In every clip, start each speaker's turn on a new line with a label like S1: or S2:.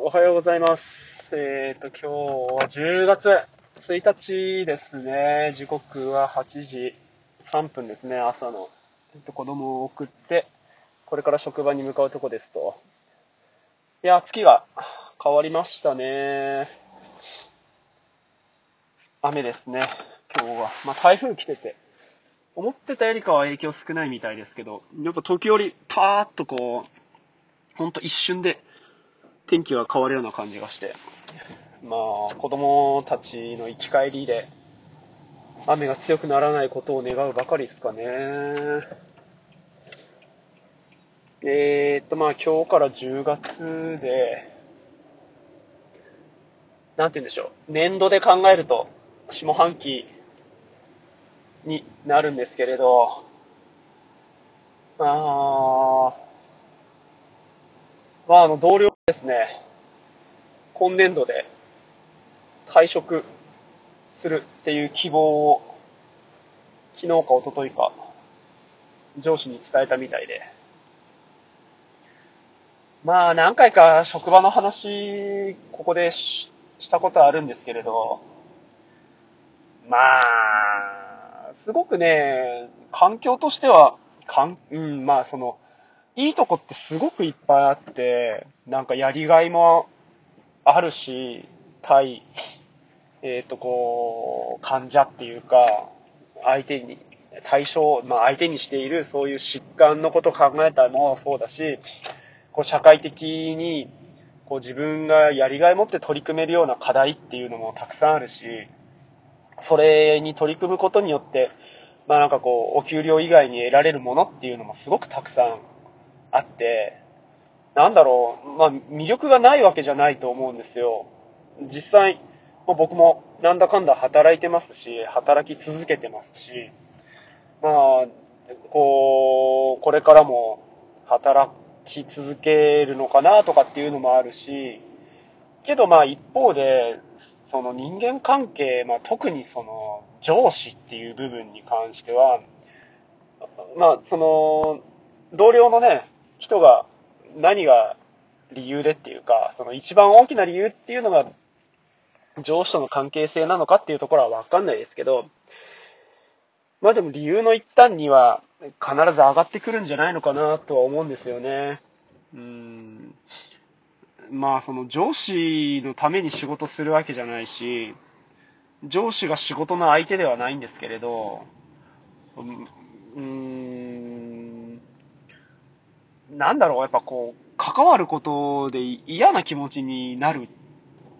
S1: おはようございます。えっ、と、今日は10月1日ですね。時刻は8時3分ですね、朝の。えっと、子供を送って、これから職場に向かうとこですと。いや、月が変わりましたね。雨ですね、今日は。まあ、台風来てて。思ってたよりかは影響少ないみたいですけど、やっぱ時折パーッとこう、ほんと一瞬で天気が変わるような感じがして、まあ、子供たちの行き帰りで、雨が強くならないことを願うばかりですかね。えー、っと、まあ今日から10月で、なんて言うんでしょう。年度で考えると、下半期になるんですけれど、あー、まああの同僚ですね、今年度で退職するっていう希望を、昨日か一昨日か、上司に伝えたみたいで。まあ何回か職場の話、ここでしたことあるんですけれど、まあ、すごくね、環境としては、かん、うん、まあその、いいとこってすごくいっぱいあって、なんかやりがいもあるし、対、えっ、とこう、患者っていうか、相手に、対象、まあ相手にしているそういう疾患のことを考えたのもそうだし、こう社会的に、こう自分がやりがい持って取り組めるような課題っていうのもたくさんあるし、それに取り組むことによって、まあなんかこう、お給料以外に得られるものっていうのもすごくたくさんあって、なんだろう、まあ魅力がないわけじゃないと思うんですよ。実際、まあ僕もなんだかんだ働いてますし、働き続けてますし、まあ、こう、これからも働き続けるのかなとかっていうのもあるし、けどまあ一方で、その人間関係、まあ特にその上司っていう部分に関しては、まあその同僚のね、人が何が理由でっていうか、その一番大きな理由っていうのが上司との関係性なのかっていうところはわかんないですけど、まあでも理由の一端には必ず上がってくるんじゃないのかなとは思うんですよね。うん。まあその上司のために仕事するわけじゃないし、上司が仕事の相手ではないんですけれど、うん、なんだろう、やっぱこう、関わることで嫌な気持ちになる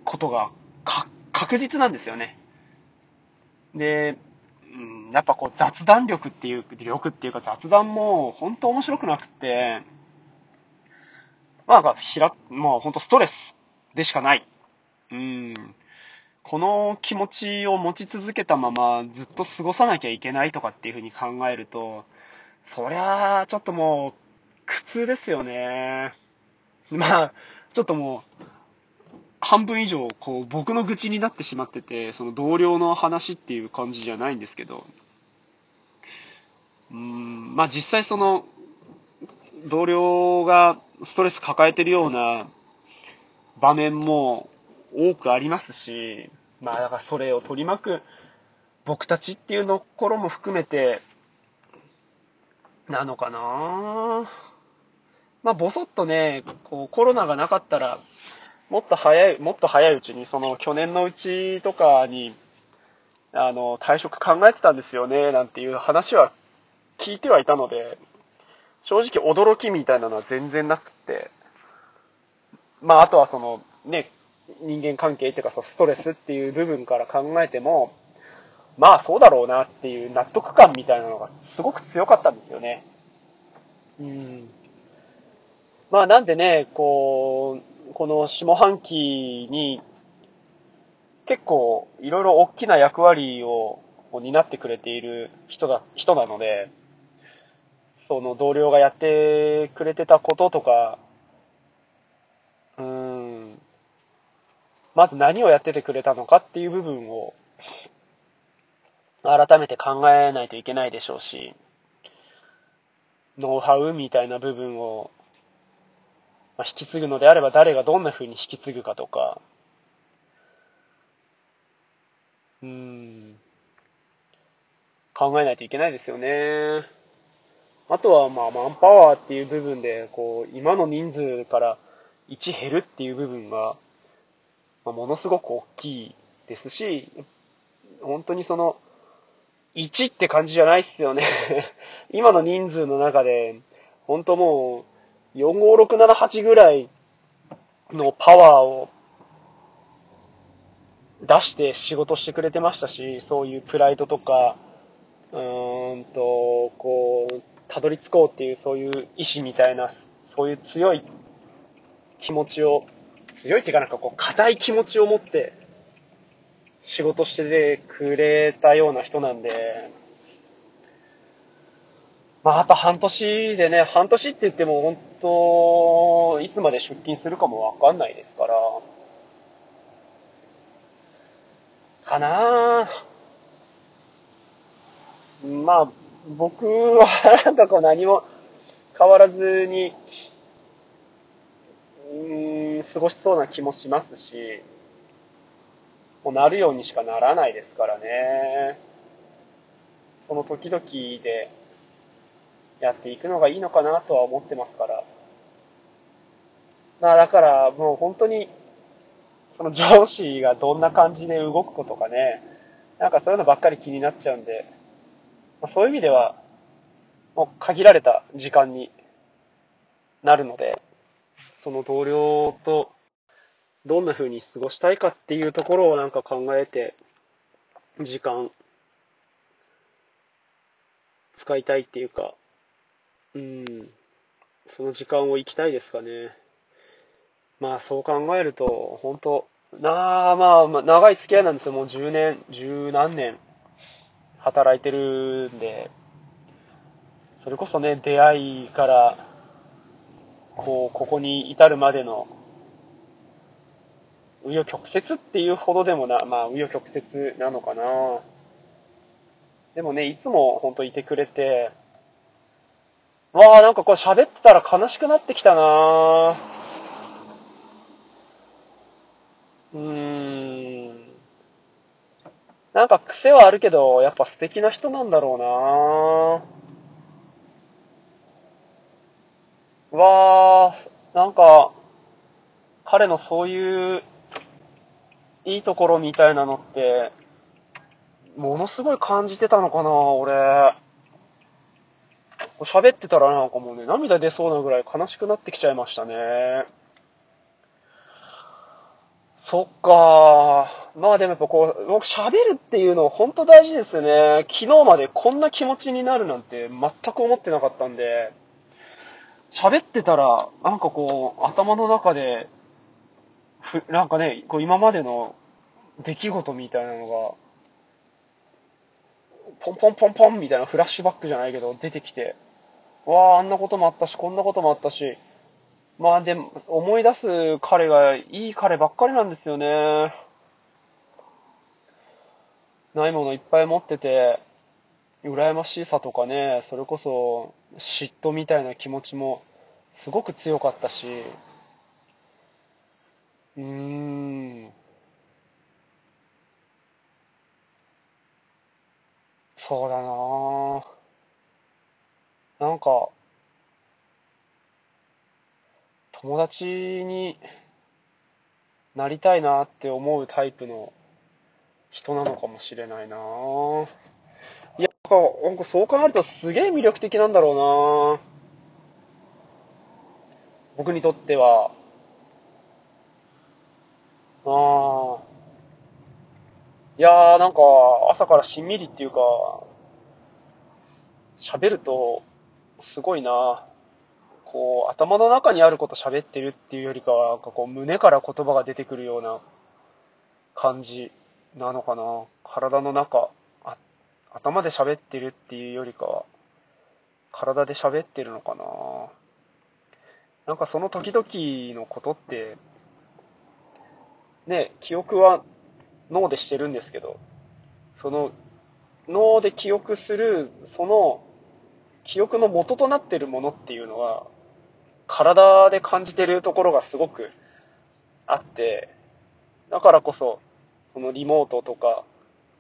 S1: ことが確実なんですよね。で、うん、やっぱこう雑談力っていう、力っていうか雑談も本当面白くなくって、まあなんかひら、まあ本当ストレスでしかない。うん。この気持ちを持ち続けたままずっと過ごさなきゃいけないとかっていうふうに考えると、そりゃあちょっともう苦痛ですよね。まあ、ちょっともう、半分以上、こう、僕の愚痴になってしまってて、その同僚の話っていう感じじゃないんですけど、うーん、まあ実際その、同僚がストレス抱えてるような場面も多くありますし、まあだからそれを取り巻く僕たちっていうところも含めて、なのかなぁまあぼそっとね、こうコロナがなかったら、もっと早い、もっと早いうちに、その去年のうちとかに、あの、退職考えてたんですよね、なんていう話は聞いてはいたので、正直驚きみたいなのは全然なくて、まああとはその、ね、人間関係っていうかそのストレスっていう部分から考えても、まあそうだろうなっていう納得感みたいなのがすごく強かったんですよね。うん。まあなんでね、こう、この下半期に結構いろいろ大きな役割を担ってくれている人だ、人なので、その同僚がやってくれてたこととか、うーん、まず何をやっててくれたのかっていう部分を改めて考えないといけないでしょうし、ノウハウみたいな部分をまあ、引き継ぐのであれば誰がどんな風に引き継ぐかとか、うん、考えないといけないですよね。あとは、まあ、マンパワーっていう部分で、こう、今の人数から1減るっていう部分が、まあ、ものすごく大きいですし、本当にその、1って感じじゃないっすよね。今の人数の中で、本当もう、4、5、6、7、8ぐらいのパワーを出して仕事してくれてましたし、そういうプライドとか、うーんと、こう、たどり着こうっていうそういう意志みたいな、そういう強い気持ちを、強いっていうかなんかこう、硬い気持ちを持って仕事してくれたような人なんで、まあ、あと半年でね、半年って言っても本当、いつまで出勤するかもわかんないですから、かなまあ、僕はなんかこう何も変わらずに、うん、過ごしそうな気もしますし、もうなるようにしかならないですからね。その時々でやっていくのがいいのかなとは思ってますから。まあだからもう本当に、その上司がどんな感じで動くことかね、なんかそういうのばっかり気になっちゃうんで、まあ、そういう意味では、もう限られた時間になるので、その同僚とどんな風に過ごしたいかっていうところをなんか考えて、時間、使いたいっていうか、うん、その時間を生きたいですかね。まあそう考えると、本当なあ、まあ、まあ、長い付き合いなんですよ。もう10年、十何年働いてるんで、それこそね、出会いから、こう、ここに至るまでの、紆余曲折っていうほどでもな、まあ、紆余曲折なのかな。でもね、いつも本当いてくれて、わあ、なんかこう喋ってたら悲しくなってきたなうーん。なんか癖はあるけど、やっぱ素敵な人なんだろうなわー、なんか、彼のそういういいところみたいなのって、ものすごい感じてたのかな、俺。喋ってたらなんかもうね、涙出そうなぐらい悲しくなってきちゃいましたね。そっかまあでもやっぱこう、僕喋るっていうの本当大事ですね。昨日までこんな気持ちになるなんて全く思ってなかったんで、喋ってたら、なんかこう、頭の中で、ふ、なんかね、こう今までの出来事みたいなのが、ポンポンポンポンみたいなフラッシュバックじゃないけど出てきて、わあ、あんなこともあったし、こんなこともあったし、まあでも、思い出す彼がいい彼ばっかりなんですよね。ないものいっぱい持ってて、羨ましさとかね、それこそ嫉妬みたいな気持ちもすごく強かったし、うーん。そうだななんか、友達になりたいなって思うタイプの人なのかもしれないないや、なんかそう考えるとすげえ魅力的なんだろうな僕にとっては。ああ。いやーなんか朝からしんみりっていうか、喋るとすごいなこう、頭の中にあること喋ってるっていうよりかは、なんかこう、胸から言葉が出てくるような感じなのかな。体の中、あ頭で喋ってるっていうよりかは、体で喋ってるのかな。なんかその時々のことって、ね、記憶は脳でしてるんですけど、その脳で記憶する、その記憶の元となってるものっていうのは、体で感じてるところがすごくあって、だからこそ、そのリモートとか、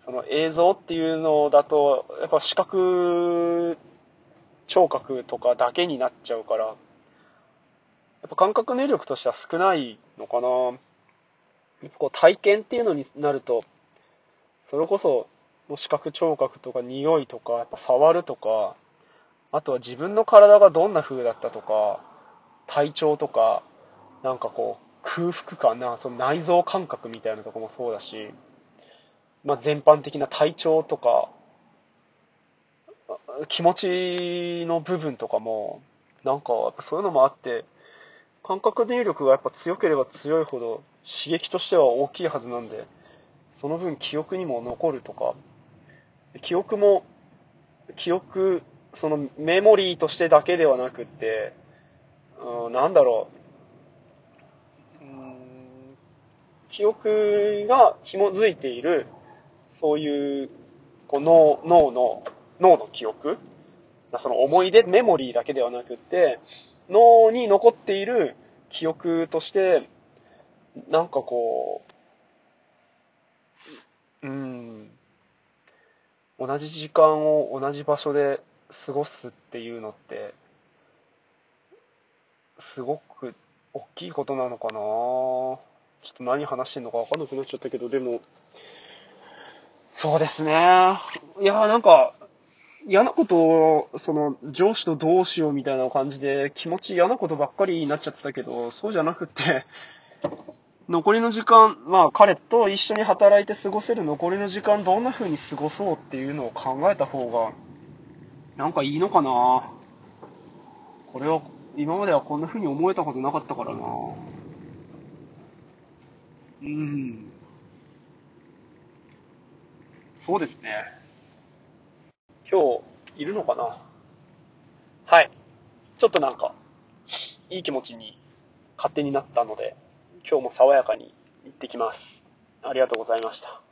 S1: その映像っていうのだと、やっぱ視覚、聴覚とかだけになっちゃうから、やっぱ感覚能力としては少ないのかな。こう体験っていうのになると、それこそ、視覚聴覚とか匂いとか、やっぱ触るとか、あとは自分の体がどんな風だったとか、体調とか、なんかこう、空腹感な、その内臓感覚みたいなとこもそうだし、まあ、全般的な体調とか、気持ちの部分とかも、なんか、そういうのもあって、感覚入力がやっぱ強ければ強いほど刺激としては大きいはずなんで、その分記憶にも残るとか、記憶も、記憶、そのメモリーとしてだけではなくって、うん、なんだろう、うん、記憶が紐づいている、そういうこう脳脳の、脳の記憶。その思い出、メモリーだけではなくって、脳に残っている記憶として、なんかこう、うん、同じ時間を同じ場所で過ごすっていうのって、すごく大きいことなのかな？ちょっと何話してんのかわかんなくなっちゃったけど、でも、そうですね。いや、なんか、嫌なことを、その、上司とどうしようみたいな感じで、気持ち嫌なことばっかりになっちゃってたけど、そうじゃなくて、残りの時間、まあ彼と一緒に働いて過ごせる残りの時間どんな風に過ごそうっていうのを考えた方が、なんかいいのかな？これを、今まではこんな風に思えたことなかったからなうん。そうですね。今日、いるのかな？はい。ちょっとなんか、いい気持ちに勝手になったので、今日も爽やかに行ってきます。ありがとうございました。